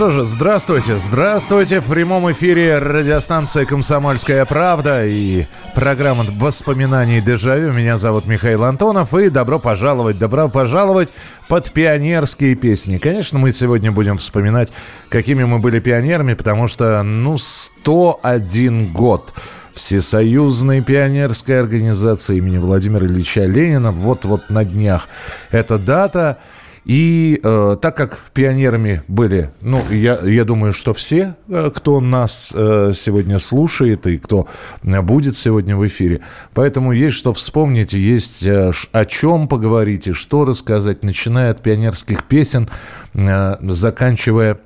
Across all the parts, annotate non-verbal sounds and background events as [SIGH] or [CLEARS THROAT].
что же, здравствуйте, здравствуйте. В прямом эфире радиостанция «Комсомольская правда» и программа воспоминаний «Дежавю». Меня зовут Михаил Антонов и добро пожаловать, добро пожаловать под пионерские песни. Конечно, мы сегодня будем вспоминать, какими мы были пионерами, потому что, ну, 101 год Всесоюзной пионерской организации имени Владимира Ильича Ленина. Вот-вот на днях эта дата. И э, так как пионерами были, ну, я, я думаю, что все, э, кто нас э, сегодня слушает и кто э, будет сегодня в эфире, поэтому есть что вспомнить, есть э, о чем поговорить и что рассказать, начиная от пионерских песен, э, заканчивая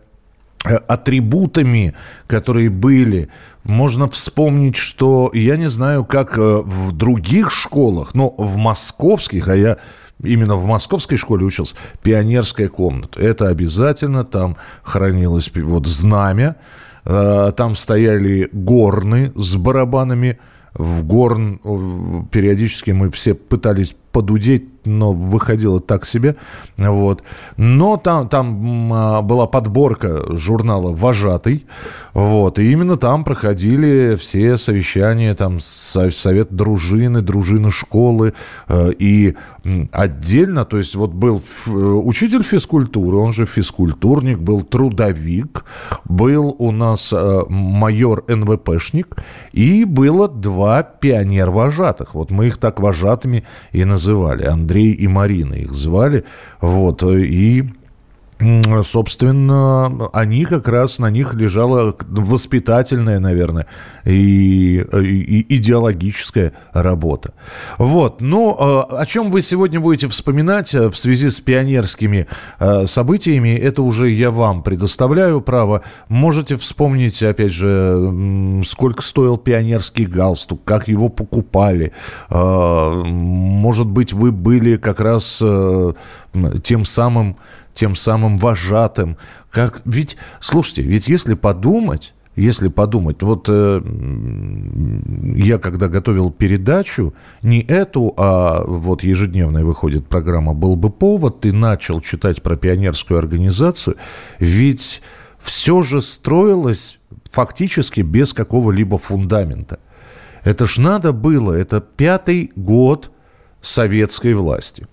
э, атрибутами, которые были. Можно вспомнить, что я не знаю, как в других школах, но в московских, а я именно в московской школе учился, пионерская комната. Это обязательно, там хранилось вот знамя, э, там стояли горны с барабанами, в горн э, периодически мы все пытались подудеть, но выходило так себе. Вот. Но там, там а, была подборка журнала «Вожатый». Вот. И именно там проходили все совещания, там со- совет дружины, дружины школы. э, И отдельно, то есть вот был э, учитель физкультуры, он же физкультурник, был трудовик, был у нас э, майор НВПшник, и было два пионер-вожатых. Вот мы их так вожатыми и называли. Андрей и Марина их звали. Вот. э, И Собственно, они как раз, на них лежала воспитательная, наверное, и, и идеологическая работа. Вот, ну, э, о чем вы сегодня будете вспоминать э, в связи с пионерскими э, событиями, это уже я вам предоставляю право. Можете вспомнить, опять же, сколько стоил пионерский галстук, как его покупали. Э, Может быть, вы были как раз э, тем самым тем самым вожатым. Как, ведь, слушайте, ведь если подумать, если подумать, вот э, я когда готовил передачу, не эту, а вот ежедневная выходит программа «Был бы повод», и начал читать про пионерскую организацию, ведь все же строилось фактически без какого-либо фундамента. Это ж надо было, это пятый год советской власти.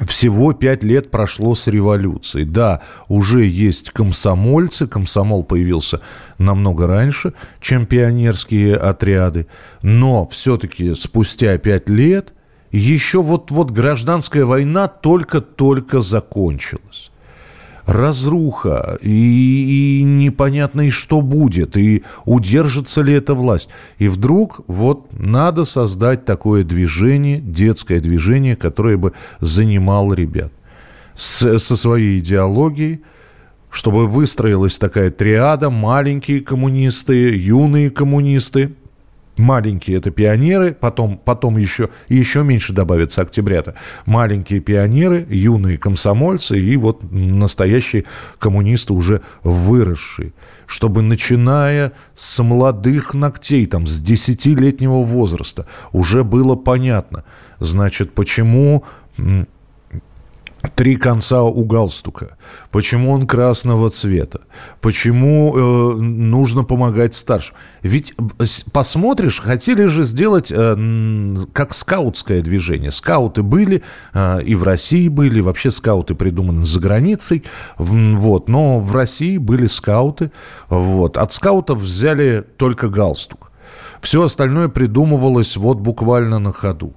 Всего пять лет прошло с революцией. Да, уже есть комсомольцы, комсомол появился намного раньше, чем пионерские отряды, но все-таки спустя пять лет еще вот-вот гражданская война только-только закончилась разруха, и, и непонятно, и что будет, и удержится ли эта власть. И вдруг вот надо создать такое движение, детское движение, которое бы занимало ребят с- со своей идеологией, чтобы выстроилась такая триада, маленькие коммунисты, юные коммунисты, Маленькие это пионеры, потом, потом еще, еще меньше добавится октябрята. Маленькие пионеры, юные комсомольцы и вот настоящие коммунисты уже выросшие. Чтобы начиная с молодых ногтей, там, с 10-летнего возраста, уже было понятно, значит, почему три конца у галстука, почему он красного цвета, почему э, нужно помогать старшим. Ведь э, посмотришь, хотели же сделать э, как скаутское движение. Скауты были э, и в России были, вообще скауты придуманы за границей, вот, но в России были скауты, вот. От скаутов взяли только галстук. Все остальное придумывалось вот буквально на ходу.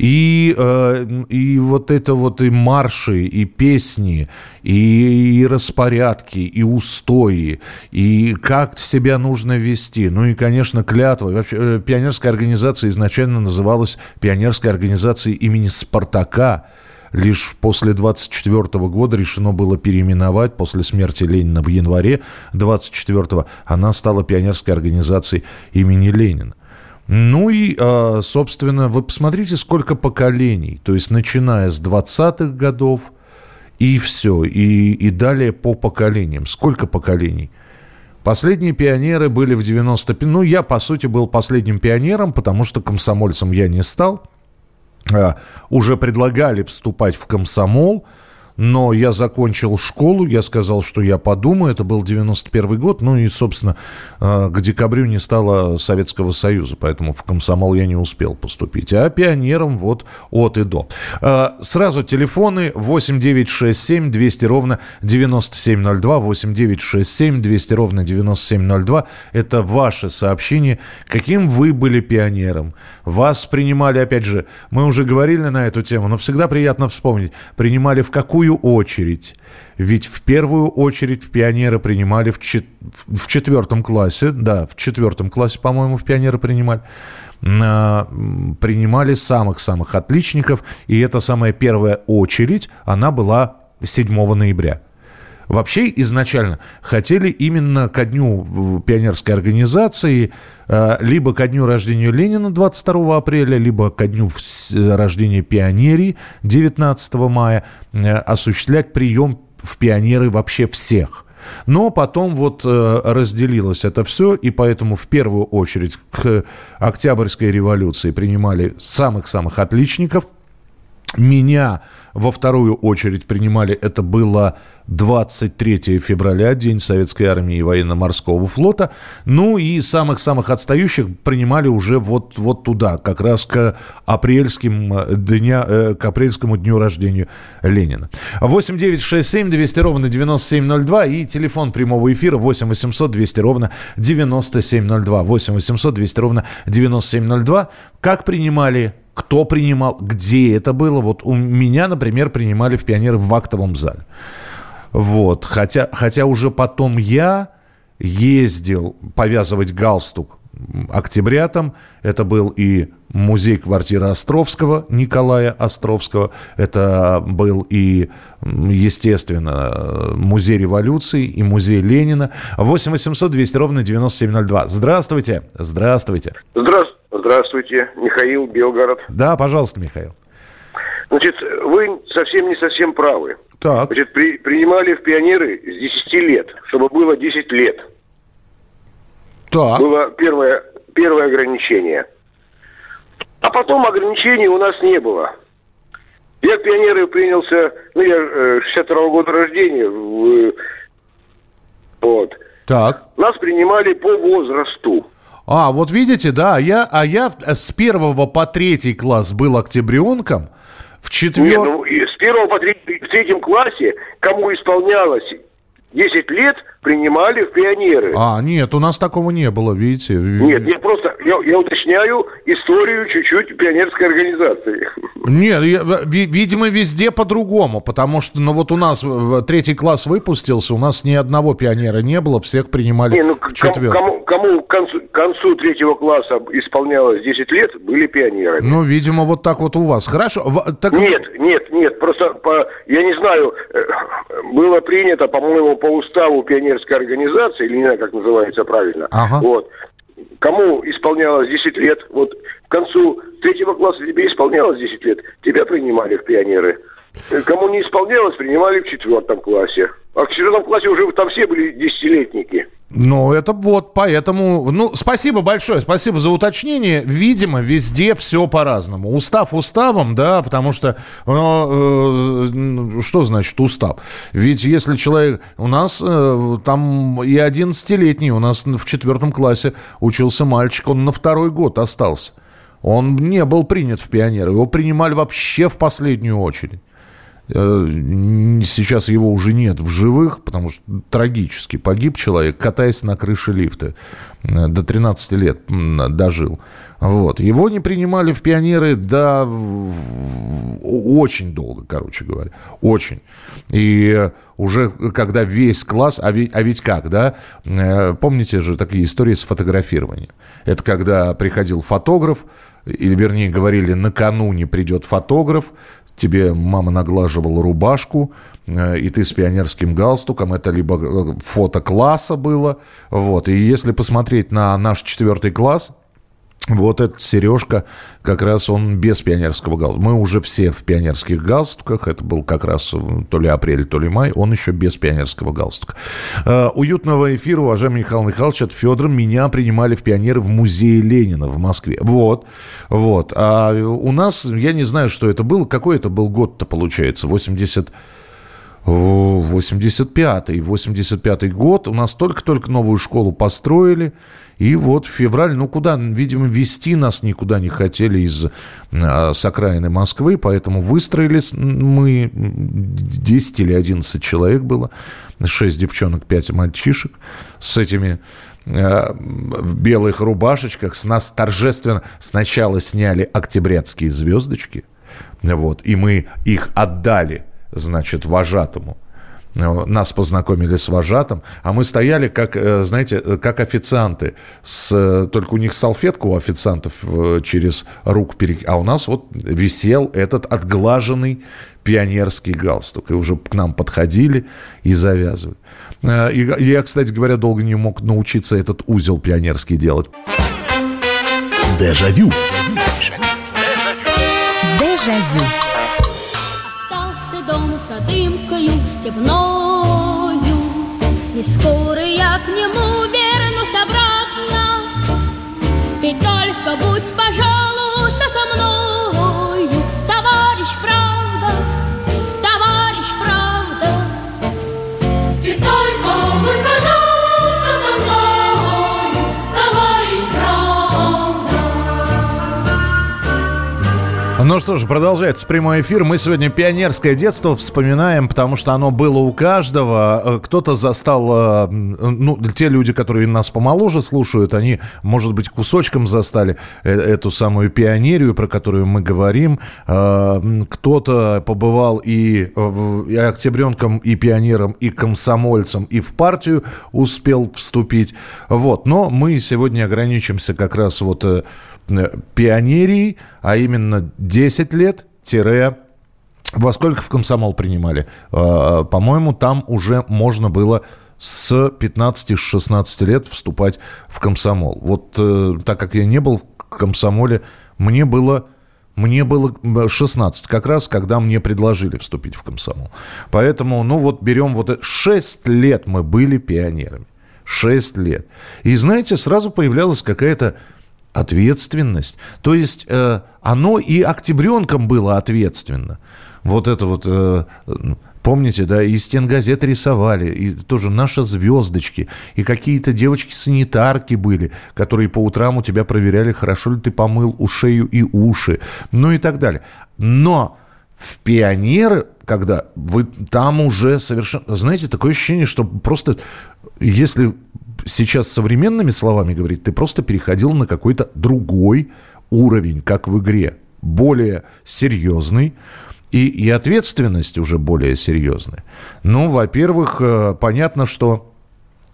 И, э, и вот это вот и марши, и песни, и, и распорядки, и устои, и как себя нужно вести. Ну и, конечно, клятва. Вообще, э, пионерская организация изначально называлась Пионерской организацией имени Спартака. Лишь после 24 года решено было переименовать, после смерти Ленина в январе 24 она стала пионерской организацией имени Ленина. Ну и, а, собственно, вы посмотрите, сколько поколений. То есть, начиная с 20-х годов и все. И, и далее по поколениям. Сколько поколений? Последние пионеры были в 95... Ну, я, по сути, был последним пионером, потому что комсомольцем я не стал. А, уже предлагали вступать в комсомол – но я закончил школу, я сказал, что я подумаю, это был 91 год, ну и, собственно, э, к декабрю не стало Советского Союза, поэтому в комсомол я не успел поступить, а пионером вот от и до. Э, сразу телефоны 8967 200 ровно 9702, 8967 200 ровно 9702, это ваши сообщения, каким вы были пионером, вас принимали, опять же, мы уже говорили на эту тему, но всегда приятно вспомнить, принимали в какую первую очередь. Ведь в первую очередь в пионеры принимали в, чет... в четвертом классе, да, в четвертом классе, по-моему, в пионеры принимали, а, принимали самых-самых отличников, и эта самая первая очередь, она была 7 ноября. Вообще изначально хотели именно ко дню пионерской организации, э, либо ко дню рождения Ленина 22 апреля, либо ко дню рождения пионерии 19 мая э, осуществлять прием в пионеры вообще всех. Но потом вот э, разделилось это все, и поэтому в первую очередь к Октябрьской революции принимали самых-самых отличников. Меня во вторую очередь принимали, это было 23 февраля, День Советской Армии и Военно-Морского флота. Ну и самых-самых отстающих принимали уже вот, вот туда, как раз к, апрельским э, дня, э, к апрельскому дню рождения Ленина. 8 9 6 7 200 ровно 9702 и телефон прямого эфира 8 800 200 ровно 9702. 8 800 200 ровно 9702. Как принимали кто принимал, где это было. Вот у меня, например, принимали в пионеры в актовом зале. Вот. Хотя, хотя уже потом я ездил повязывать галстук октябрятам. Это был и музей квартиры Островского, Николая Островского. Это был и, естественно, музей революции и музей Ленина. 8 800 200 ровно 9702. Здравствуйте. Здравствуйте. Здравствуйте. Здравствуйте, Михаил, Белгород. Да, пожалуйста, Михаил. Значит, вы совсем не совсем правы. Так. Значит, при, принимали в пионеры с 10 лет, чтобы было 10 лет. Так. Было первое, первое ограничение. А потом ограничений у нас не было. Я в пионеры принялся, ну, я э, 62 -го года рождения. В, вот. Так. Нас принимали по возрасту. А, вот видите, да, я, а я с первого по третий класс был октябренком, в четвертом... Ну, с первого по третий, в третьем классе, кому исполнялось 10 лет принимали в пионеры. А, нет, у нас такого не было, видите. Нет, я просто, я, я уточняю историю чуть-чуть пионерской организации. Нет, я, видимо, везде по-другому, потому что, ну вот у нас третий класс выпустился, у нас ни одного пионера не было, всех принимали не, ну, в четвертом. Кому, кому к концу, концу третьего класса исполнялось 10 лет, были пионеры. Ну, видимо, вот так вот у вас. Хорошо. Так... Нет, нет, нет, просто, по, я не знаю, э, было принято, по-моему, по уставу пионерской организации, или не знаю, как называется правильно, ага. вот, кому исполнялось 10 лет, вот к концу третьего класса тебе исполнялось 10 лет, тебя принимали в пионеры. Кому не исполнялось, принимали в четвертом классе. А в четвертом классе уже там все были десятилетники. Ну, это вот, поэтому... Ну, спасибо большое, спасибо за уточнение. Видимо, везде все по-разному. Устав уставом, да, потому что... Ну, э, что значит устав? Ведь если человек... У нас э, там и 11-летний, у нас в четвертом классе учился мальчик, он на второй год остался. Он не был принят в пионеры, его принимали вообще в последнюю очередь. Э, сейчас его уже нет в живых, потому что трагически погиб человек, катаясь на крыше лифта. Э, до 13 лет дожил. Вот. Его не принимали в пионеры до очень долго, короче говоря. Очень. И уже когда весь класс, а ведь, а ведь как, да? Э, помните же такие истории с фотографированием? Это когда приходил фотограф, или вернее говорили, накануне придет фотограф, тебе мама наглаживала рубашку, э, и ты с пионерским галстуком, это либо э, фото класса было, вот, и если посмотреть на наш четвертый класс, вот этот Сережка, как раз он без пионерского галстука. Мы уже все в пионерских галстуках. Это был как раз то ли апрель, то ли май. Он еще без пионерского галстука. Э, уютного эфира, уважаемый Михаил Михайлович, от Федора. Меня принимали в пионеры в музее Ленина в Москве. Вот, вот. А у нас, я не знаю, что это было. Какой это был год-то, получается? 80... 85-й, 85-й год. У нас только-только новую школу построили. И вот февраль, ну куда, видимо, вести нас никуда не хотели из а, с окраины Москвы, поэтому выстроились мы, 10 или 11 человек было, 6 девчонок, 5 мальчишек с этими а, в белых рубашечках. С нас торжественно сначала сняли октябрятские звездочки, вот, и мы их отдали, значит, вожатому – нас познакомили с вожатым, а мы стояли, как, э, знаете, э, как официанты. С, э, только у них салфетку у официантов через рук, перек... а у нас вот висел этот отглаженный пионерский галстук. И уже к нам подходили и завязывали. И я, кстати говоря, долго не мог научиться этот узел пионерский делать. Дежавю. Дежавю дом с дымкою степною. И скоро я к нему вернусь обратно. Ты только будь, пожалуйста, Ну что ж, продолжается прямой эфир. Мы сегодня пионерское детство вспоминаем, потому что оно было у каждого. Э, кто-то застал, э, ну, те люди, которые нас помоложе слушают, они, может быть, кусочком застали э, эту самую пионерию, про которую мы говорим. Кто-то побывал и, и октябренком, и пионером, и комсомольцем, и в партию успел вступить. Вот. Но мы сегодня ограничимся как раз вот пионерии, а именно 10 лет тире во сколько в комсомол принимали? Э, по-моему, там уже можно было с 15-16 лет вступать в комсомол. Вот э, так как я не был в комсомоле, мне было мне было 16, как раз, когда мне предложили вступить в комсомол. Поэтому, ну вот берем вот 6 лет мы были пионерами. 6 лет. И знаете, сразу появлялась какая-то ответственность. То есть э, оно и октябренком было ответственно. Вот это вот, э, помните, да, и стенгазет рисовали, и тоже наши звездочки, и какие-то девочки-санитарки были, которые по утрам у тебя проверяли, хорошо ли ты помыл ушею и уши, ну и так далее. Но в пионеры, когда вы там уже совершенно... Знаете, такое ощущение, что просто если сейчас современными словами говорить, ты просто переходил на какой-то другой уровень, как в игре. Более серьезный, и, и ответственность уже более серьезная. Ну, во-первых, э, понятно, что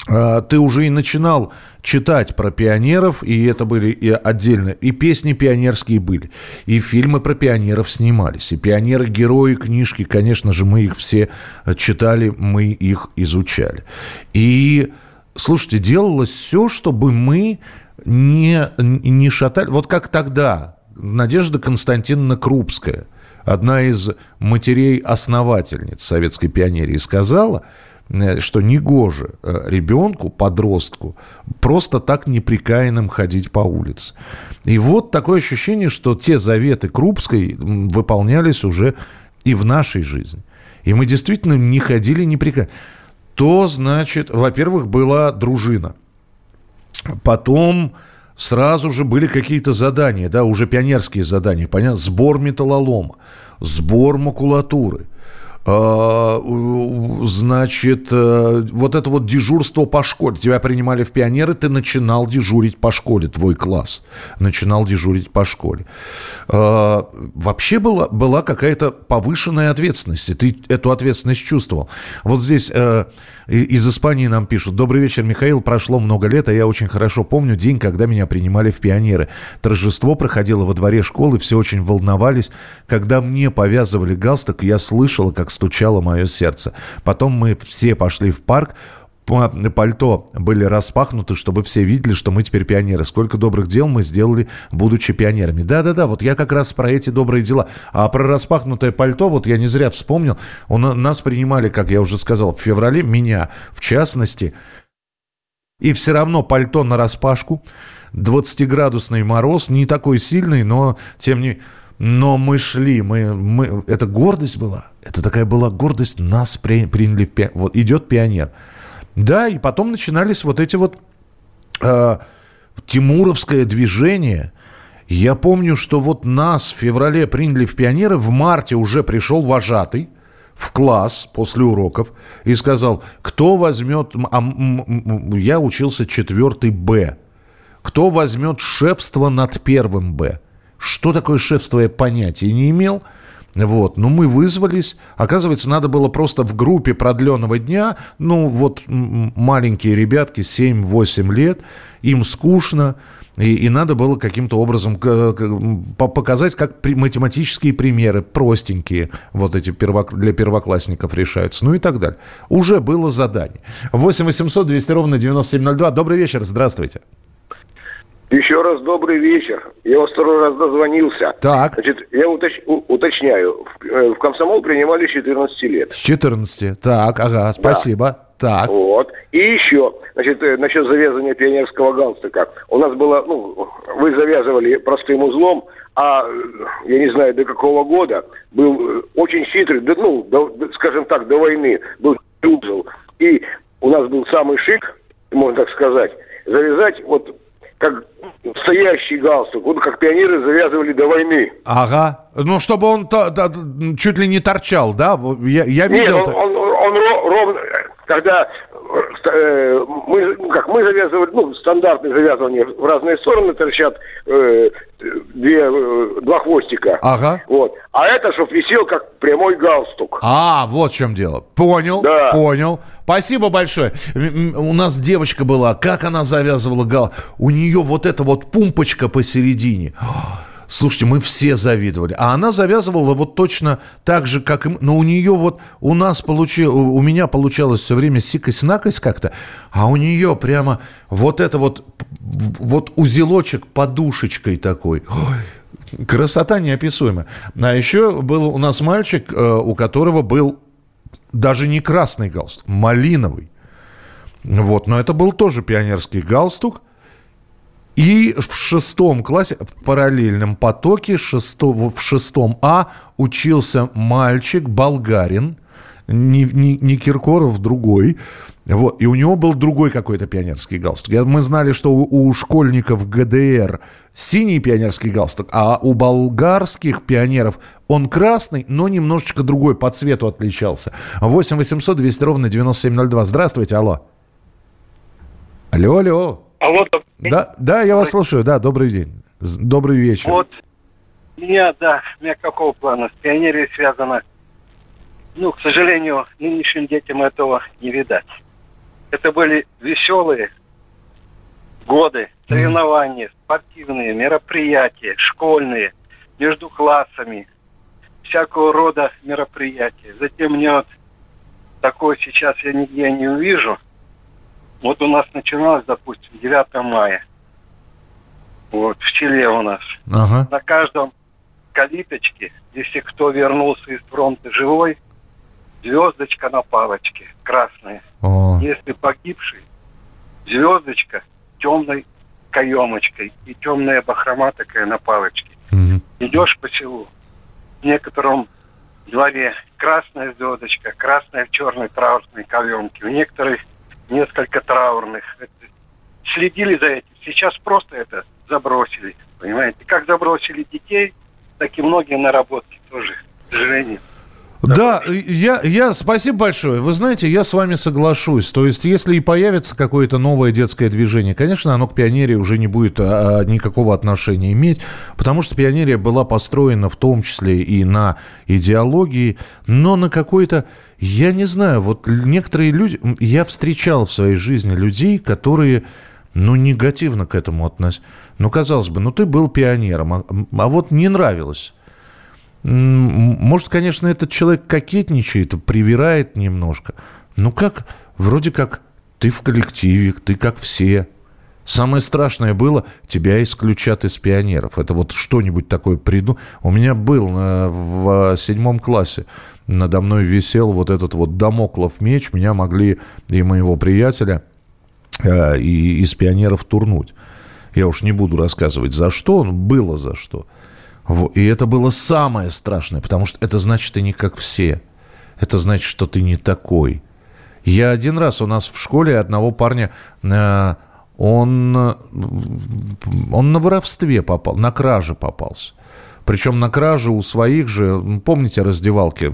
э, ты уже и начинал читать про пионеров, и это были и отдельно, и песни пионерские были, и фильмы про пионеров снимались, и пионеры-герои, книжки, конечно же, мы их все читали, мы их изучали. И Слушайте, делалось все, чтобы мы не, не шатали. Вот как тогда Надежда Константиновна Крупская, одна из матерей-основательниц советской пионерии, сказала, э, что негоже э, ребенку, подростку, просто так неприкаянным ходить по улице. И вот такое ощущение, что те заветы Крупской выполнялись уже и в нашей жизни. И мы действительно не ходили неприкаянно то, значит, во-первых, была дружина. Потом сразу же были какие-то задания, да, уже пионерские задания, понятно, сбор металлолома, сбор макулатуры, значит, э, вот это вот дежурство по школе. Тебя принимали в пионеры, ты начинал дежурить по школе, твой класс. Начинал дежурить по школе. А, вообще была, была какая-то повышенная ответственность. И ты эту ответственность чувствовал. Вот здесь э, из Испании нам пишут. Добрый вечер, Михаил. Прошло много лет, а я очень хорошо помню день, когда меня принимали в пионеры. Торжество проходило во дворе школы, все очень волновались. Когда мне повязывали галстук, я слышала, как стучало мое сердце. Потом мы все пошли в парк, пальто были распахнуты, чтобы все видели, что мы теперь пионеры. Сколько добрых дел мы сделали, будучи пионерами. Да-да-да, вот я как раз про эти добрые дела. А про распахнутое пальто, вот я не зря вспомнил, у нас принимали, как я уже сказал, в феврале, меня в частности, и все равно пальто на распашку, 20-градусный мороз, не такой сильный, но тем не но мы шли, мы, мы, это гордость была. Это такая была гордость, нас при, приняли в пи... Вот идет пионер. Да, и потом начинались вот эти вот э, тимуровское движение. Я помню, что вот нас в феврале приняли в пионеры, в марте уже пришел вожатый в класс после уроков и сказал, кто возьмет, а, я учился четвертый Б, кто возьмет шепство над первым Б. Что такое шефство, я понятия не имел. Вот, ну мы вызвались. Оказывается, надо было просто в группе продленного дня, ну вот маленькие ребятки, 7-8 лет, им скучно, и, и надо было каким-то образом показать, как при, математические примеры, простенькие, вот эти первок, для первоклассников решаются, ну и так далее. Уже было задание. 8 800 200 ровно 9702. Добрый вечер, здравствуйте. Еще раз добрый вечер. Я вас второй раз дозвонился. Так. Значит, я уточ... уточняю. В, э, в комсомол принимали с 14 лет. С 14. Так, ага, спасибо. Да. Так. Вот. И еще, значит, э, насчет завязывания пионерского галстука. У нас было, ну, вы завязывали простым узлом, а э, я не знаю, до какого года был очень хитрый, ну, до, скажем так, до войны был узел. И у нас был самый шик, можно так сказать, завязать вот как стоящий галстук, вот как пионеры завязывали до войны. Ага. Ну, чтобы он то, то, чуть ли не торчал, да? Я, я видел. Нет, он, он, он, он ровно, когда э, мы, ну, как мы завязывали, ну, стандартное завязывание в разные стороны торчат э, две, э, два хвостика. Ага. Вот. А это, чтобы висел как прямой галстук. А, вот в чем дело. Понял, да. понял. Спасибо большое. У нас девочка была, как она завязывала гал. У нее вот эта вот пумпочка посередине. Слушайте, мы все завидовали. А она завязывала вот точно так же, как и. Но у нее вот, у нас получилось, у меня получалось все время сикость-накость как-то, а у нее прямо вот это вот, вот узелочек подушечкой такой. Ой, красота неописуемая. А еще был у нас мальчик, э, у которого был даже не красный галстук, малиновый. Вот, но это был тоже пионерский галстук. И в шестом классе, в параллельном потоке, шестого, в шестом А учился мальчик, болгарин, не, не, не Киркоров, другой. Вот, и у него был другой какой-то пионерский галстук. Мы знали, что у, у школьников ГДР синий пионерский галстук, а у болгарских пионеров он красный, но немножечко другой по цвету отличался. 8 800 200 ровно 9702. Здравствуйте, алло. Алло, алло. Алло, да, да, я вас слушаю, да, добрый день. Добрый вечер. Вот, меня, да, у меня какого плана? С пионерией связано. Ну, к сожалению, нынешним детям этого не видать. Это были веселые годы, соревнования, спортивные мероприятия, школьные, между классами, всякого рода мероприятия. Затем мне вот такое сейчас я нигде не увижу – вот у нас начиналось, допустим, 9 мая. Вот, в Чиле у нас. Ага. На каждом калиточке, если кто вернулся из фронта живой, звездочка на палочке, красная. О. Если погибший, звездочка темной каемочкой и темная бахрома такая на палочке. Угу. Идешь по селу, в некотором дворе красная звездочка, красная в черной траурной каемке. В некоторых несколько траурных. Следили за этим. Сейчас просто это забросили. Понимаете? Как забросили детей, так и многие наработки тоже, к сожалению. Да, я, я, спасибо большое. Вы знаете, я с вами соглашусь. То есть, если и появится какое-то новое детское движение, конечно, оно к пионерии уже не будет а, а, никакого отношения иметь, потому что пионерия была построена в том числе и на идеологии, но на какой-то, я не знаю, вот некоторые люди, я встречал в своей жизни людей, которые, ну, негативно к этому относятся. Ну, казалось бы, ну, ты был пионером, а, а вот не нравилось может, конечно, этот человек кокетничает, привирает немножко. Ну как, вроде как ты в коллективе, ты как все. Самое страшное было, тебя исключат из пионеров. Это вот что-нибудь такое приду. У меня был в седьмом классе, надо мной висел вот этот вот домоклов меч. Меня могли и моего приятеля э, и из пионеров турнуть. Я уж не буду рассказывать, за что, было за что. И это было самое страшное, потому что это значит, ты не как все. Это значит, что ты не такой. Я один раз у нас в школе одного парня, э, он, он на воровстве попал, на краже попался. Причем на краже у своих же, помните раздевалки,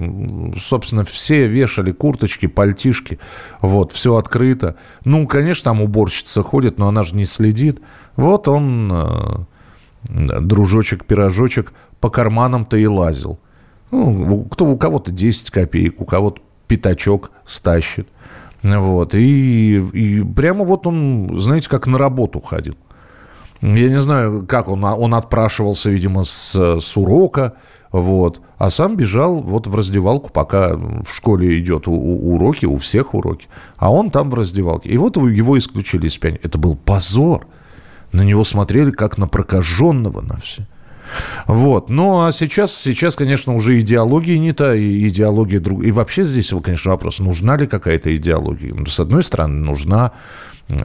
собственно, все вешали курточки, пальтишки, вот, все открыто. Ну, конечно, там уборщица ходит, но она же не следит. Вот он э, дружочек-пирожочек по карманам-то и лазил. Ну, кто, у кого-то 10 копеек, у кого-то пятачок стащит. Вот. И, и прямо вот он, знаете, как на работу ходил. Я не знаю, как он, он отпрашивался, видимо, с, с урока, вот, а сам бежал вот в раздевалку, пока в школе идет у, у, уроки, у всех уроки, а он там в раздевалке. И вот его исключили из пиани. Это был позор. На него смотрели как на прокаженного на все. Вот. Ну, а сейчас, сейчас, конечно, уже идеология не та, и идеология друг... И вообще здесь, конечно, вопрос, нужна ли какая-то идеология? С одной стороны, нужна.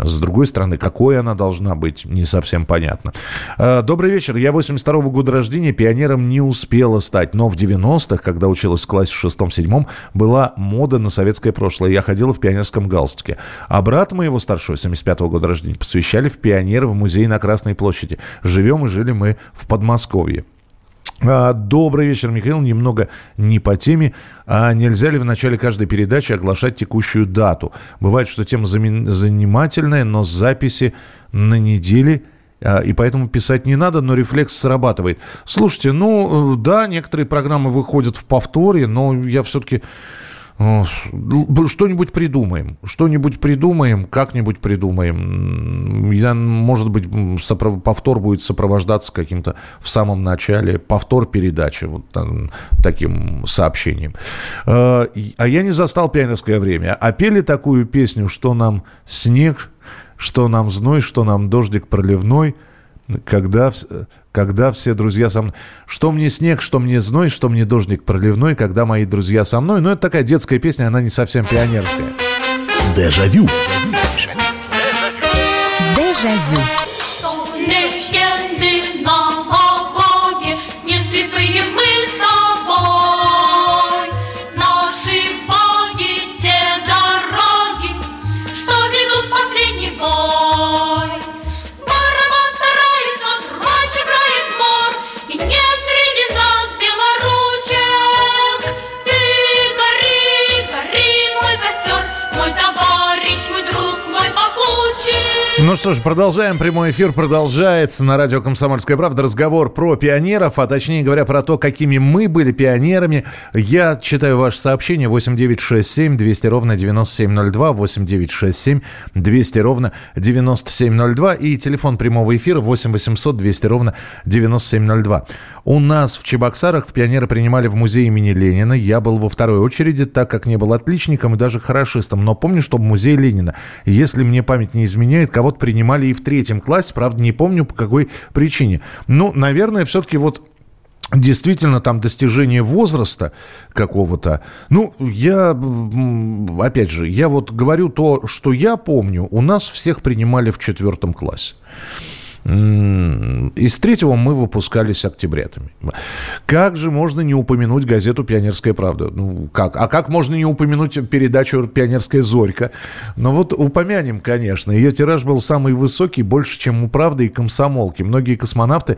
С другой стороны, какой она должна быть, не совсем понятно. Э, добрый вечер. Я 82 -го года рождения, пионером не успела стать, но в 90-х, когда училась в классе шестом-седьмом, была мода на советское прошлое. Я ходила в пионерском галстуке. А брат моего старшего, 75 -го года рождения, посвящали в пионеры в музей на Красной площади. Живем и жили мы в Подмосковье. А, добрый вечер, Михаил. Немного не по теме. А нельзя ли в начале каждой передачи оглашать текущую дату? Бывает, что тема занимательная, но записи на неделе а, и поэтому писать не надо, но рефлекс срабатывает. Слушайте, ну э, да, некоторые программы выходят в повторе, но я все-таки что-нибудь придумаем. Что-нибудь придумаем, как-нибудь придумаем. Я, может быть, сопров... повтор будет сопровождаться каким-то в самом начале, повтор передачи, вот там, таким сообщением. А, а я не застал пионерское время. А пели такую песню, что нам снег, что нам зной, что нам дождик проливной, когда когда все друзья со мной. Что мне снег, что мне зной, что мне дождик проливной, когда мои друзья со мной. Ну, это такая детская песня, она не совсем пионерская. Дежавю. Дежавю. Ну что ж, продолжаем. Прямой эфир продолжается на радио «Комсомольская правда». Разговор про пионеров, а точнее говоря, про то, какими мы были пионерами. Я читаю ваше сообщение 8967 200 ровно 9702, 8967 200 ровно 9702 и телефон прямого эфира 8 800 200 ровно 9702. У нас в Чебоксарах в пионеры принимали в музее имени Ленина. Я был во второй очереди, так как не был отличником и даже хорошистом. Но помню, что в музее Ленина, если мне память не изменяет, принимали и в третьем классе. Правда, не помню по какой причине. Ну, наверное, все-таки вот действительно там достижение возраста какого-то. Ну, я, опять же, я вот говорю то, что я помню, у нас всех принимали в четвертом классе. Из третьего мы выпускались октябрятами. Как же можно не упомянуть газету «Пионерская правда»? Ну, как? А как можно не упомянуть передачу «Пионерская зорька»? Ну, вот упомянем, конечно. Ее тираж был самый высокий, больше, чем у «Правды» и «Комсомолки». Многие космонавты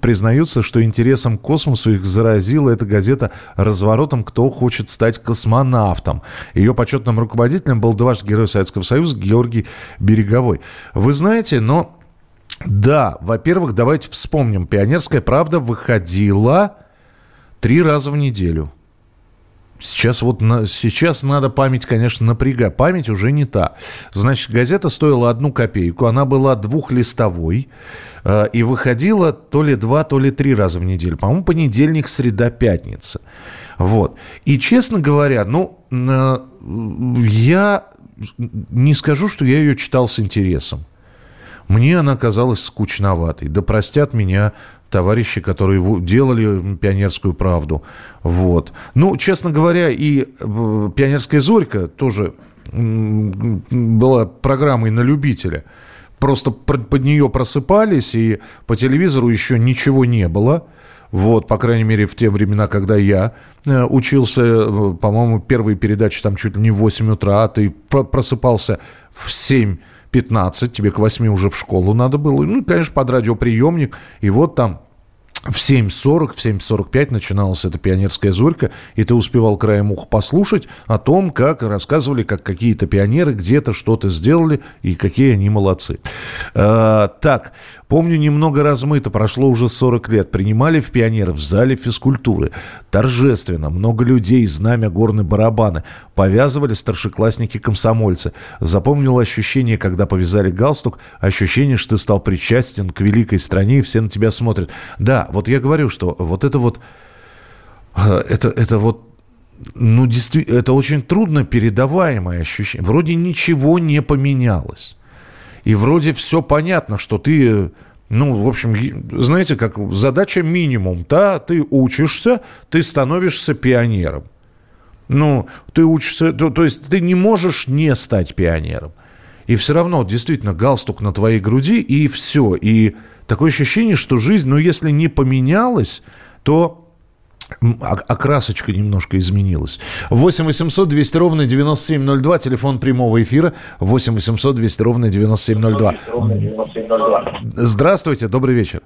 признаются, что интересом к космосу их заразила эта газета разворотом «Кто хочет стать космонавтом». Ее почетным руководителем был дважды Герой Советского Союза Георгий Береговой. Вы знаете, но да, во-первых, давайте вспомним. «Пионерская правда» выходила три раза в неделю. Сейчас вот на, сейчас надо память, конечно, напрягать. Память уже не та. Значит, газета стоила одну копейку. Она была двухлистовой. Э, и выходила то ли два, то ли три раза в неделю. По-моему, понедельник, среда, пятница. Вот. И, честно говоря, ну, э, я не скажу, что я ее читал с интересом. Мне она казалась скучноватой. Да простят меня товарищи, которые делали пионерскую правду. Вот. Ну, честно говоря, и э, пионерская зорька тоже была программой на любителя. Просто под нее просыпались, и по телевизору еще ничего не было. Вот, по крайней мере, в те времена, когда я э, учился, э, по-моему, первые передачи там чуть ли не в 8 утра, а ты просыпался в 7 15, тебе к 8 уже в школу надо было. Ну, конечно, под радиоприемник. И вот там в 7.40, в 7.45 начиналась эта пионерская зорька, и ты успевал краем уха послушать о том, как рассказывали, как какие-то пионеры где-то что-то сделали, и какие они молодцы. А, так, Помню, немного размыто, прошло уже 40 лет. Принимали в пионеры в зале физкультуры. Торжественно, много людей, знамя, горны, барабаны. Повязывали старшеклассники-комсомольцы. Запомнил ощущение, когда повязали галстук, ощущение, что ты стал причастен к великой стране, и все на тебя смотрят. Да, вот я говорю, что вот это вот, э, это, это вот ну, действительно, это очень трудно передаваемое ощущение. Вроде ничего не поменялось. И вроде все понятно, что ты ну, в общем, знаете, как задача минимум, да, ты учишься, ты становишься пионером. Ну, ты учишься, то, то есть ты не можешь не стать пионером. И все равно, действительно, галстук на твоей груди, и все. И такое ощущение, что жизнь, ну, если не поменялась, то окрасочка немножко изменилась. 8 800 200 ровно 9702, телефон прямого эфира 8 800 200 ровно 9702. Здравствуйте, добрый вечер.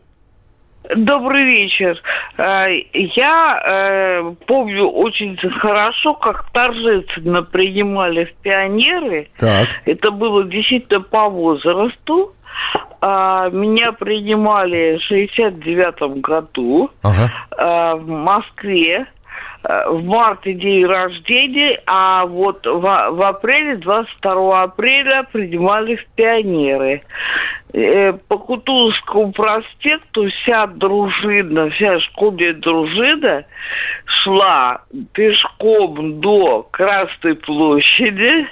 Добрый вечер. А, я э, помню очень хорошо, как торжественно принимали в пионеры. Так. Это было действительно по возрасту. А, меня принимали в 69 году ага. а, в Москве. А, в марте день рождения, а вот в, в апреле, 22 апреля принимали в пионеры. Э, по Кутузовскому проспекту вся дружина, вся школьная дружина шла пешком до Красной площади.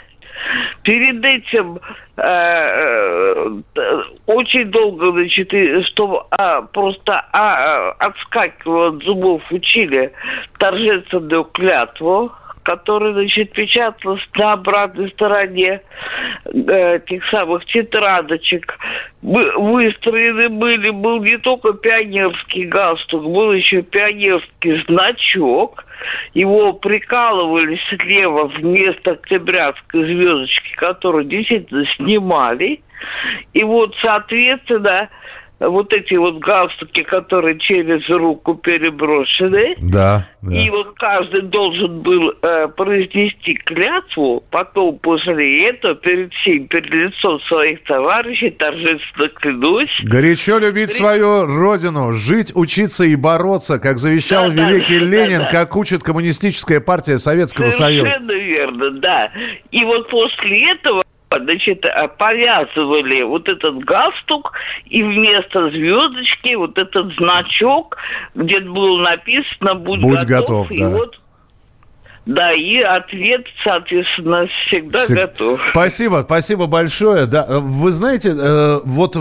Перед этим Э, э, очень долго, значит, что а, просто а, отскакивало от зубов учили торжественную клятву, которая, значит, печаталась на обратной стороне э, тех самых тетрадочек. Выстроены были, был не только пионерский галстук, был еще пионерский значок, его прикалывали слева вместо октябрятской звездочки, которую действительно снимали. И вот, соответственно, вот эти вот галстуки, которые через руку переброшены. Да. да. И вот каждый должен был э, произнести клятву, потом после этого перед всем, перед лицом своих товарищей торжественно клянусь. Горячо любить При... свою родину, жить, учиться и бороться, как завещал да, великий да, Ленин, да, да. как учит коммунистическая партия Советского Совершенно Союза. Совершенно верно, да. И вот после этого значит, э, повязывали вот этот галстук, и вместо звездочки вот этот значок, где было написано «Будь, Будь готов», готов и да. вот Да, и ответ, соответственно, всегда Всег... готов. Спасибо, спасибо большое. Да, вы знаете, э, вот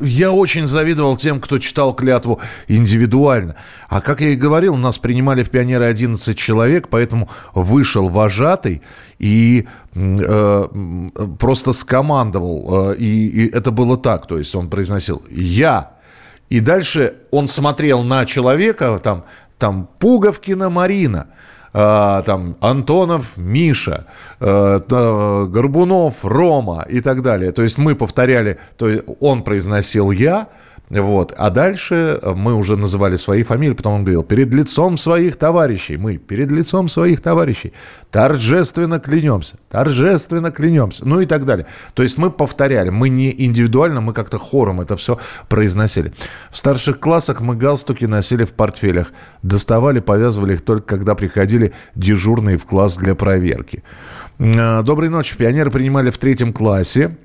я очень завидовал тем, кто читал клятву индивидуально. А как я и говорил, нас принимали в пионеры 11 человек, поэтому вышел вожатый и э, просто скомандовал. Э, и, и это было так, то есть он произносил «я». И дальше он смотрел на человека, там, там Пуговкина Марина – э, там Антонов Миша, э, Горбунов Рома и так далее. То есть мы повторяли, то есть он произносил я, вот. А дальше мы уже называли свои фамилии, потом он говорил, перед лицом своих товарищей, мы перед лицом своих товарищей торжественно клянемся, торжественно клянемся, ну и так далее. То есть мы повторяли, мы не индивидуально, мы как-то хором это все произносили. В старших классах мы галстуки носили в портфелях, доставали, повязывали их только когда приходили дежурные в класс для проверки. Э, доброй ночи. Пионеры принимали в третьем классе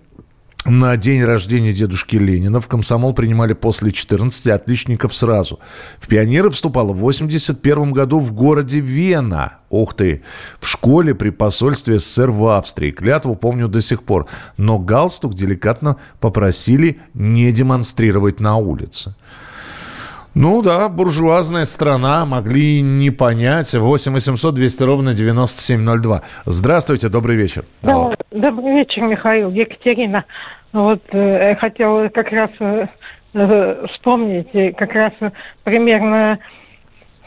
на день рождения дедушки Ленина в комсомол принимали после 14 отличников сразу. В пионеры вступала в 81 году в городе Вена. Ух ты! В школе при посольстве СССР в Австрии. Клятву помню до сих пор. Но галстук деликатно попросили не демонстрировать на улице. Ну да, буржуазная страна, могли не понять. 8 800 200 ровно 9702. Здравствуйте, добрый вечер. Да, добрый вечер, Михаил, Екатерина. Вот э, хотела как раз э, э вспомнить, э, как раз примерно,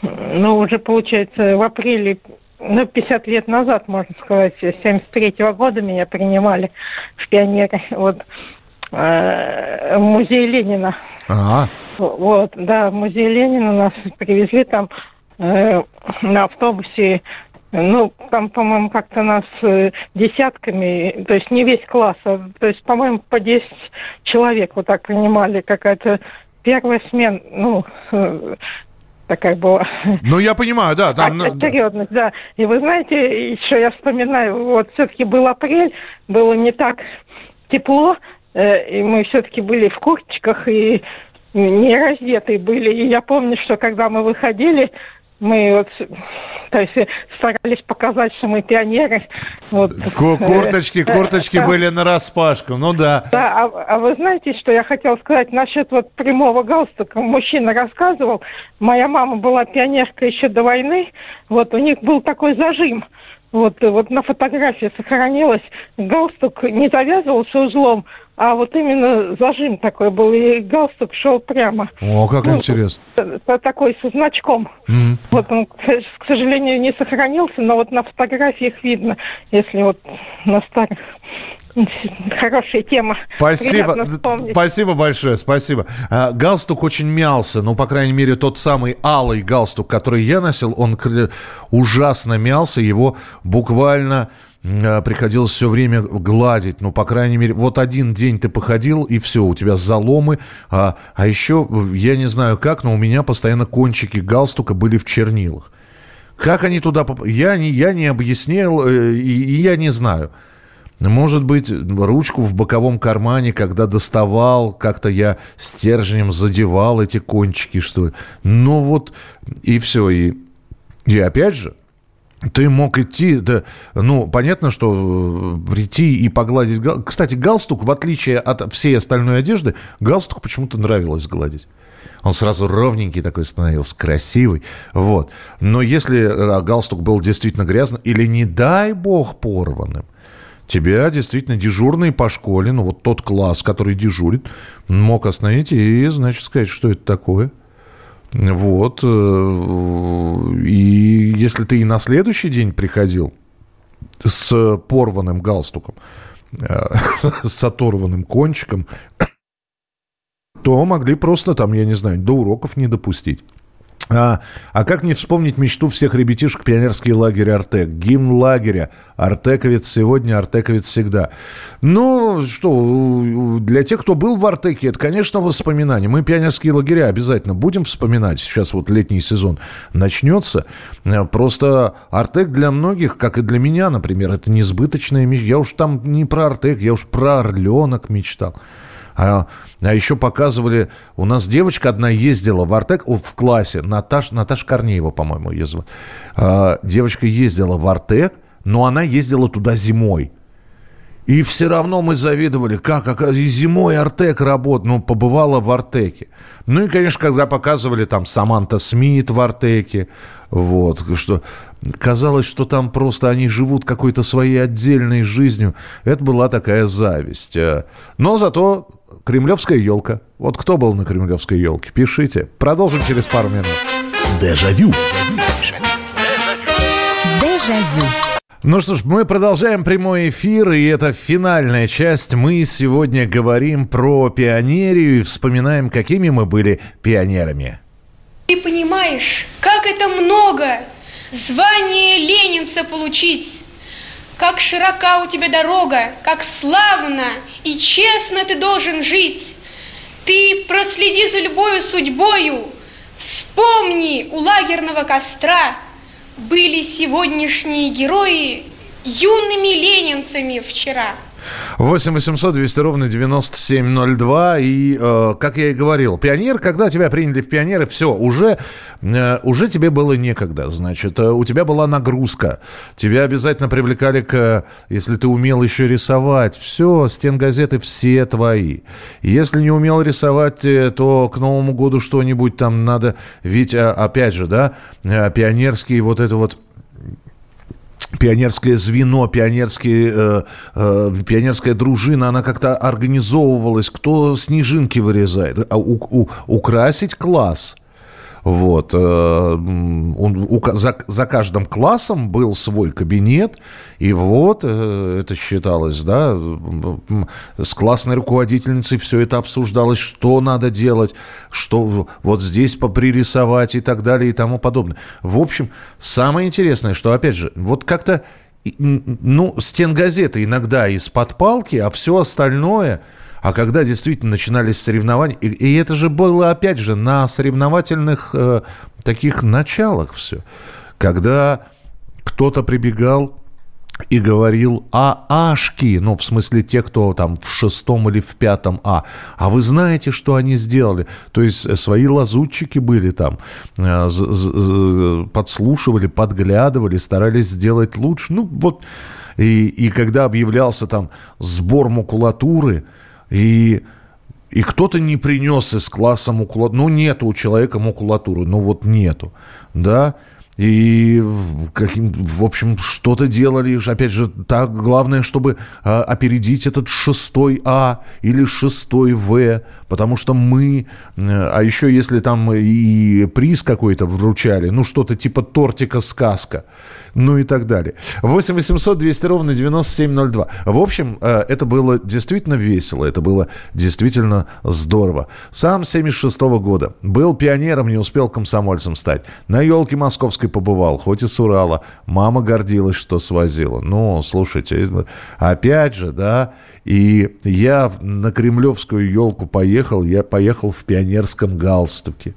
ну, уже получается, в апреле ну, 50 лет назад, можно сказать, 73 -го года меня принимали в пионеры, вот, э, в музей Ленина. Ага. Вот, да, в музей Ленина нас привезли там э, на автобусе. Ну, там, по-моему, как-то нас э, десятками, то есть не весь класс, а, то есть, по-моему, по 10 человек вот так принимали. Какая-то первая смена, ну, э, такая была. Ну, я понимаю, да. Там... Очередность, да. И вы знаете, еще я вспоминаю, вот все-таки был апрель, было не так тепло, э, и мы все-таки были в курточках, и не раздетые были. И я помню, что когда мы выходили, мы вот, то есть старались показать, что мы пионеры. Вот. Курточки, курточки да. были на распашку, ну да. Да, а, а вы знаете, что я хотела сказать насчет вот прямого галстука? Мужчина рассказывал, моя мама была пионерка еще до войны, вот у них был такой зажим. Вот, вот на фотографии сохранилось, галстук не завязывался узлом, а вот именно зажим такой был, и галстук шел прямо. О, как ну, интересно. Такой со значком. Mm-hmm. Вот он, к сожалению, не сохранился, но вот на фотографиях видно, если вот на старых Хорошая тема. Спасибо. Спасибо большое, спасибо. А, галстук очень мялся, ну, по крайней мере, тот самый алый галстук, который я носил, он ужасно мялся, его буквально Э, приходилось все время гладить. Ну, по крайней мере, вот один день ты походил, и все, у тебя заломы. А, а еще, я не знаю как, но у меня постоянно кончики галстука были в чернилах. Как они туда попали? Я не, я не объяснил, э, и, и я не знаю. Может быть, ручку в боковом кармане, когда доставал, как-то я стержнем задевал эти кончики, что ли. Ну вот, и все. И, и опять же, ты мог идти, да, ну, понятно, что э, прийти и погладить... Кстати, галстук, в отличие от всей остальной одежды, галстук почему-то нравилось гладить. Он сразу ровненький такой становился, красивый. Вот. Но если э, галстук был действительно грязным или, не дай бог, порванным, тебя действительно дежурный по школе, ну вот тот класс, который дежурит, мог остановить и, значит, сказать, что это такое – вот. Э, и если ты и на следующий день приходил с порванным галстуком, э, [LAUGHS] с оторванным кончиком, то могли просто там, я не знаю, до уроков не допустить. А, а как не вспомнить мечту всех ребятишек пионерский лагерь «Артек»? Гимн лагеря «Артековец сегодня, Артековец всегда». Ну, что, для тех, кто был в Артеке, это, конечно, воспоминания. Мы пионерские лагеря обязательно будем вспоминать. Сейчас вот летний сезон начнется. Просто Артек для многих, как и для меня, например, это несбыточная мечта. Я уж там не про Артек, я уж про Орленок мечтал. А, а еще показывали, у нас девочка одна ездила в Артек в классе, Наташ, Наташа Корнеева, по-моему, зовут. А, девочка ездила в Артек, но она ездила туда зимой. И все равно мы завидовали, как, как и зимой Артек работает, ну, побывала в Артеке. Ну и, конечно, когда показывали там Саманта Смит в Артеке, вот, что казалось, что там просто они живут какой-то своей отдельной жизнью. Это была такая зависть. Э, но зато Кремлевская елка. Вот кто был на Кремлевской елке? Пишите. Продолжим через пару минут. Дежавю. Дежавю. Ну что ж, мы продолжаем прямой эфир, и это финальная часть. Мы сегодня говорим про пионерию и вспоминаем, какими мы были пионерами. Ты понимаешь, как это много звание ленинца получить, как широка у тебя дорога, как славно и честно ты должен жить. Ты проследи за любою судьбою, вспомни у лагерного костра – были сегодняшние герои юными ленинцами вчера. 8 800 200 ровно 9702. И, э, как я и говорил, пионер, когда тебя приняли в пионеры, все, уже, э, уже тебе было некогда. Значит, э, у тебя была нагрузка. Тебя обязательно привлекали к, если ты умел еще рисовать, все, стен газеты все твои. Если не умел рисовать, э, то к Новому году что-нибудь там надо, ведь, а, опять же, да, э, пионерский вот это вот пионерское звено, пионерские, э, э, пионерская дружина, она как-то организовывалась, кто снежинки вырезает, а у, у, украсить класс – вот. Э, он, у, за, за каждым классом был свой кабинет, и вот э, это считалось, да, с классной руководительницей все это обсуждалось, что надо делать, что вот здесь попририсовать и так далее и тому подобное. В общем, самое интересное, что, опять же, вот как-то, ну, стен газеты иногда из-под палки, а все остальное – а когда действительно начинались соревнования, и, и это же было, опять же, на соревновательных э, таких началах все, когда кто-то прибегал и говорил а ашки, ну, в смысле те, кто там в шестом или в пятом А. А вы знаете, что они сделали? То есть э, свои лазутчики были там, э, подслушивали, подглядывали, старались сделать лучше. Ну, вот, и, и когда объявлялся там сбор макулатуры, и, и кто-то не принес из класса макулатуру. Ну, нету у человека макулатуры. Ну, вот нету. Да? И, каким, в общем, что-то делали, опять же, так, главное, чтобы а, опередить этот шестой А или шестой В, потому что мы, а еще если там и приз какой-то вручали, ну, что-то типа тортика сказка, ну и так далее. 8 800 200 ровно 9702. В общем, э, это было действительно весело, это было действительно здорово. Сам 76 -го года был пионером, не успел комсомольцем стать. На елке московской побывал, хоть и с Урала. Мама гордилась, что свозила. Ну, слушайте, опять же, да, и я на Кремлевскую елку поехал, я поехал в пионерском галстуке.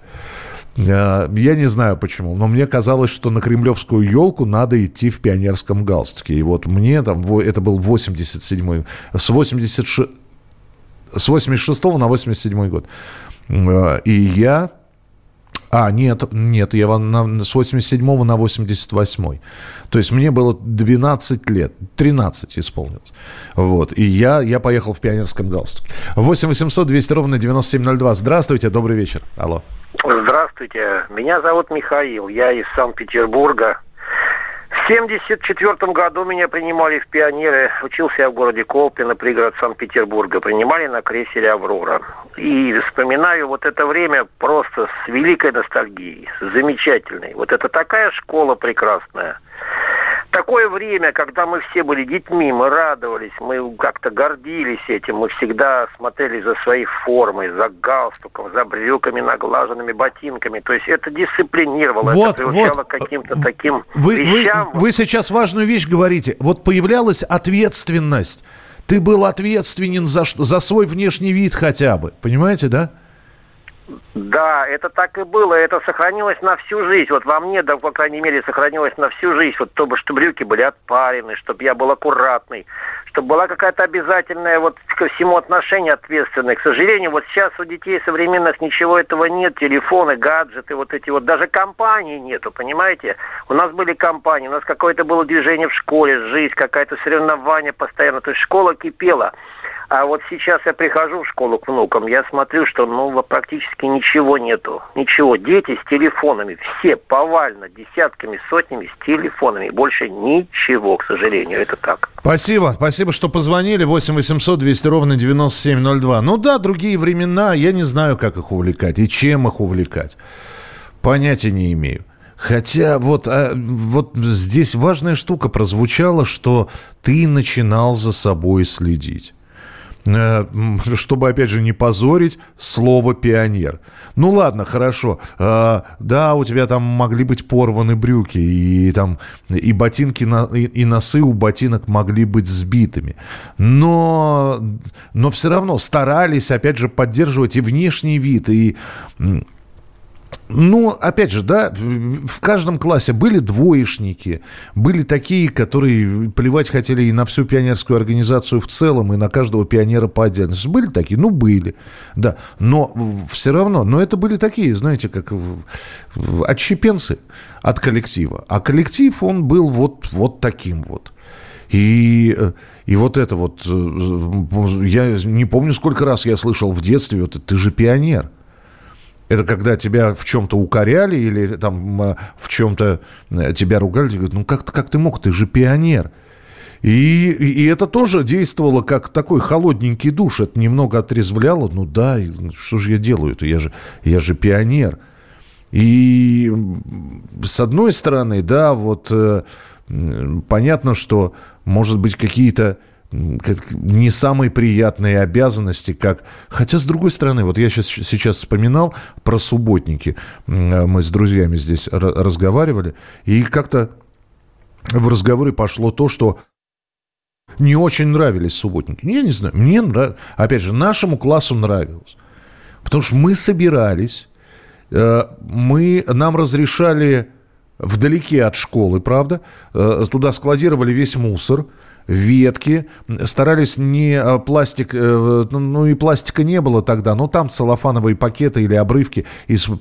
Э, я не знаю почему, но мне казалось, что на кремлевскую елку надо идти в пионерском галстуке. И вот мне там, это был 87-й, с 86 с 86 на 87 год. Э, и я... А, нет, нет, я на, с 87 на 88. То есть мне было 12 лет, 13 исполнилось. Вот, и я, я поехал в пионерском галстуке. 8 800 200 ровно 9702. Здравствуйте, добрый вечер. Алло. Здравствуйте, меня зовут Михаил, я из Санкт-Петербурга. В 1974 году меня принимали в пионеры, учился я в городе Колпино, пригород Санкт-Петербурга, принимали на крейсере «Аврора». И вспоминаю вот это время просто с великой ностальгией, с замечательной. Вот это такая школа прекрасная такое время, когда мы все были детьми, мы радовались, мы как-то гордились этим, мы всегда смотрели за своей формой, за галстуком, за брюками, наглаженными ботинками. То есть это дисциплинировало, вот, это приучало вот. к каким-то таким вы, вещам. Вы, вы сейчас важную вещь говорите. Вот появлялась ответственность. Ты был ответственен за, за свой внешний вид хотя бы. Понимаете, да? Да, это так и было. Это сохранилось на всю жизнь. Вот во мне, да, по крайней мере, сохранилось на всю жизнь. Вот чтобы, чтобы брюки были отпарены, чтобы я был аккуратный, чтобы была какая-то обязательная вот ко всему отношение ответственное. К сожалению, вот сейчас у детей современных ничего этого нет. Телефоны, гаджеты, вот эти вот. Даже компании нету, понимаете? У нас были компании, у нас какое-то было движение в школе, жизнь, какая-то соревнование постоянно. То есть школа кипела. А вот сейчас я прихожу в школу к внукам, я смотрю, что ну практически ничего нету. Ничего. Дети с телефонами, все повально, десятками, сотнями с телефонами. Больше ничего, к сожалению, это так. Спасибо, спасибо, что позвонили. 8 800 200 ровно 9702. Ну да, другие времена, я не знаю, как их увлекать и чем их увлекать. Понятия не имею. Хотя вот, а, вот здесь важная штука прозвучала, что ты начинал за собой следить. Э, чтобы, опять же, не позорить слово «пионер». Ну ладно, хорошо. Э, да, у тебя там могли быть порваны брюки, и там и ботинки, и носы у ботинок могли быть сбитыми. Но, но все равно старались, опять же, поддерживать и внешний вид, и ну, опять же, да, в каждом классе были двоечники, были такие, которые плевать хотели и на всю пионерскую организацию в целом, и на каждого пионера по отдельности. Были такие? Ну, были, да. Но все равно, но это были такие, знаете, как отщепенцы от коллектива. А коллектив, он был вот, вот таким вот. И, и вот это вот, э, я не помню, сколько раз я слышал в детстве, вот, ты же пионер. Это когда тебя в чем-то укоряли или там в чем-то э, тебя ругали, говорят, ну как, как ты мог, ты же пионер. И, и это тоже действовало как такой холодненький душ. Это немного отрезвляло. Ну да, что же я делаю-то? Я же, я же пионер. И с одной стороны, да, вот э, понятно, что, может быть, какие-то не самые приятные обязанности, как... Хотя, с другой стороны, вот я сейчас, сейчас вспоминал про субботники. Мы с друзьями здесь разговаривали, и как-то в разговоре пошло то, что не очень нравились субботники. Я не знаю, мне нравилось. Опять же, нашему классу нравилось. Потому что мы собирались, э, мы, нам разрешали вдалеке от школы, правда, э, туда складировали весь мусор, ветки, старались не э, пластик, э, ну, ну и пластика не было тогда, но там целлофановые пакеты или обрывки из, э,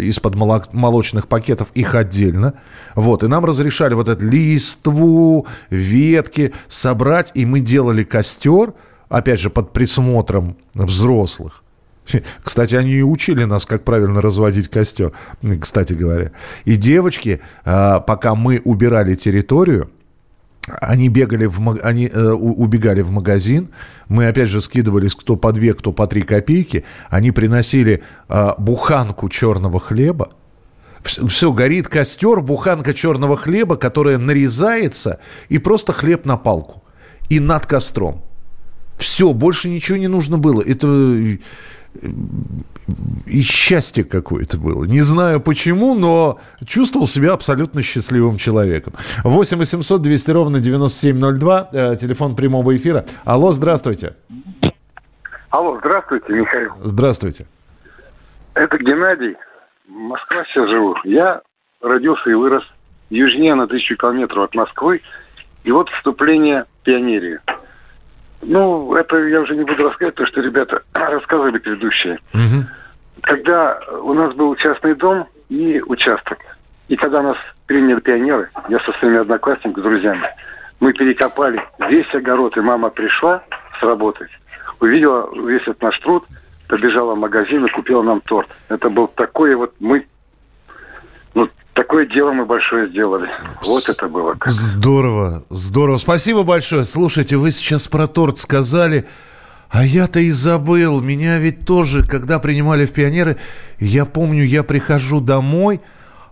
из-под молочных пакетов, их отдельно. Вот, и нам разрешали вот эту листву, ветки собрать, и мы делали костер, опять же, под присмотром взрослых. [LAUGHS] Кстати, они и учили нас, как правильно разводить костер, кстати говоря. И девочки, пока мы убирали территорию, они бегали в, они э, убегали в магазин. Мы опять же скидывались кто по две, кто по три копейки. Они приносили э, буханку черного хлеба. Все, горит костер, буханка черного хлеба, которая нарезается и просто хлеб на палку и над костром. Все, больше ничего не нужно было. Это и счастье какое-то было. Не знаю почему, но чувствовал себя абсолютно счастливым человеком. 8 800 200 ровно 9702, э, телефон прямого эфира. Алло, здравствуйте. Алло, здравствуйте, Михаил. Здравствуйте. Это Геннадий. Москва сейчас живу. Я родился и вырос южнее на тысячу километров от Москвы. И вот вступление в пионерию. Ну, это я уже не буду рассказывать, то, что ребята [CLEARS THROAT] рассказывали предыдущие. Угу. Когда у нас был частный дом и участок, и когда нас приняли пионеры, я со своими одноклассниками, друзьями, мы перекопали весь огород, и мама пришла с работы, увидела весь этот наш труд, побежала в магазин и купила нам торт. Это был такой вот мы Такое дело мы большое сделали. Вот это было. Как. Здорово, здорово. Спасибо большое. Слушайте, вы сейчас про торт сказали. А я-то и забыл. Меня ведь тоже, когда принимали в пионеры, я помню, я прихожу домой,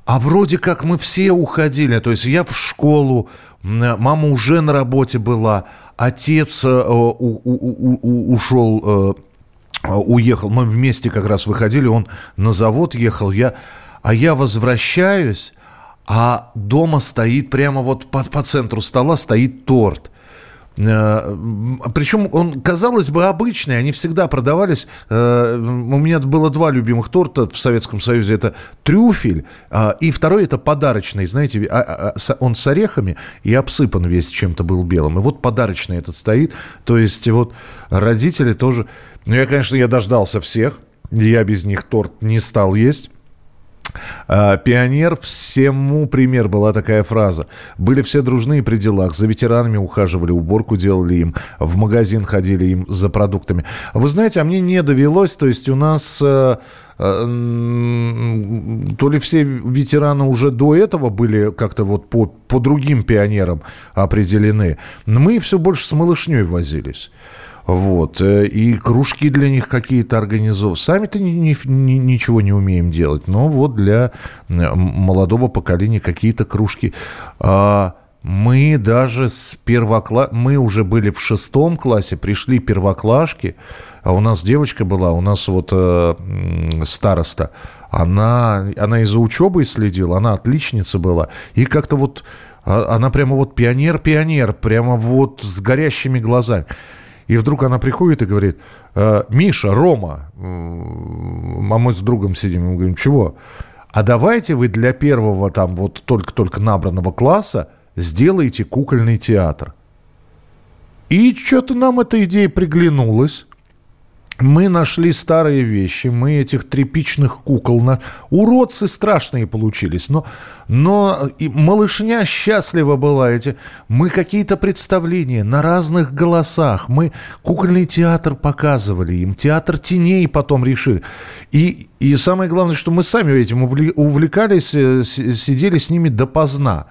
а вроде как мы все уходили. То есть я в школу, мама уже на работе была, отец э, у, у, у, ушел, э, уехал. Мы вместе как раз выходили, он на завод ехал, я а я возвращаюсь, а дома стоит прямо вот по, по центру стола стоит торт. Э, Причем он, казалось бы, обычный, они всегда продавались. Э, у меня было два любимых торта в Советском Союзе. Это трюфель, а, и второй это подарочный, знаете, а, а, он с орехами и обсыпан весь чем-то был белым. И вот подарочный этот стоит. То есть вот родители тоже... Ну, я, конечно, я дождался всех. Я без них торт не стал есть. А, пионер всему пример была такая фраза. Были все дружные при делах, за ветеранами ухаживали, уборку делали им, в магазин ходили им за продуктами. Вы знаете, а мне не довелось, то есть у нас э, э, то ли все ветераны уже до этого были как-то вот по, по другим пионерам определены. Мы все больше с малышней возились. Вот. Э, и кружки для них какие-то организовывать. Сами-то ни, ни, ни, ничего не умеем делать. Но вот для молодого поколения какие-то кружки. А мы даже с первокласса... Мы уже были в шестом классе, пришли первоклашки. А у нас девочка была, у нас вот э, староста. Она, она из-за учебы следила, она отличница была. И как-то вот... А, она прямо вот пионер-пионер, прямо вот с горящими глазами. И вдруг она приходит и говорит, «Э, Миша, Рома, а мы с другом сидим, мы говорим, чего? А давайте вы для первого там вот только-только набранного класса сделаете кукольный театр. И что-то нам эта идея приглянулась мы нашли старые вещи, мы этих тряпичных кукол, на... уродцы страшные получились, но, но и малышня счастлива была, эти... мы какие-то представления на разных голосах, мы кукольный театр показывали им, театр теней потом решили. И, и самое главное, что мы сами этим увлекались, э, сидели с ними допоздна.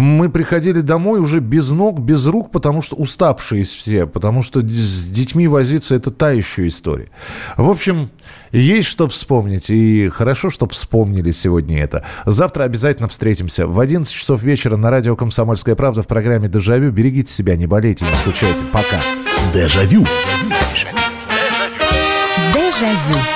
Мы приходили домой уже без ног, без рук, потому что уставшие все, потому что с детьми возиться это та еще история. В общем, есть что вспомнить, и хорошо, что вспомнили сегодня это. Завтра обязательно встретимся в 11 часов вечера на радио «Комсомольская правда» в программе «Дежавю». Берегите себя, не болейте, не скучайте. Пока. Дежавю. Дежавю.